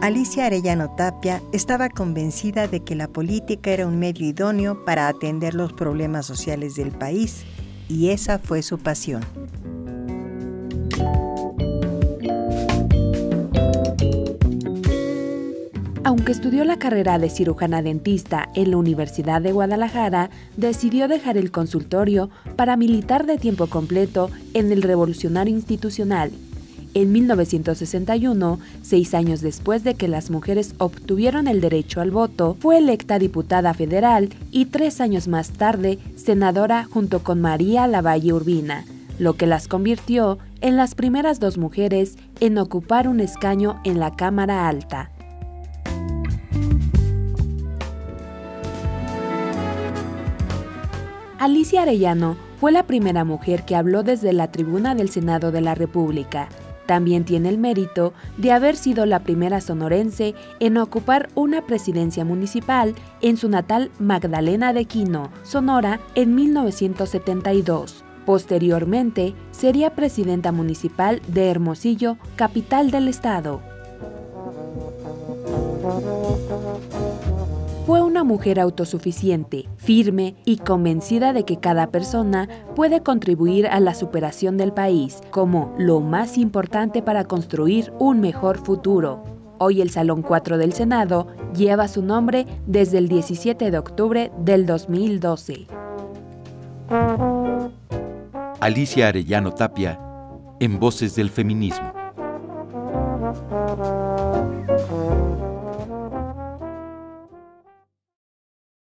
Alicia Arellano Tapia estaba convencida de que la política era un medio idóneo para atender los problemas sociales del país y esa fue su pasión. Aunque estudió la carrera de cirujana dentista en la Universidad de Guadalajara, decidió dejar el consultorio para militar de tiempo completo en el Revolucionario Institucional en 1961, seis años después de que las mujeres obtuvieron el derecho al voto, fue electa diputada federal y tres años más tarde senadora junto con María Lavalle Urbina, lo que las convirtió en las primeras dos mujeres en ocupar un escaño en la Cámara Alta. Alicia Arellano fue la primera mujer que habló desde la tribuna del Senado de la República también tiene el mérito de haber sido la primera sonorense en ocupar una presidencia municipal en su natal Magdalena de Quino, Sonora, en 1972. Posteriormente, sería presidenta municipal de Hermosillo, capital del estado. Fue una mujer autosuficiente, firme y convencida de que cada persona puede contribuir a la superación del país como lo más importante para construir un mejor futuro. Hoy el Salón 4 del Senado lleva su nombre desde el 17 de octubre del 2012. Alicia Arellano Tapia, en Voces del Feminismo.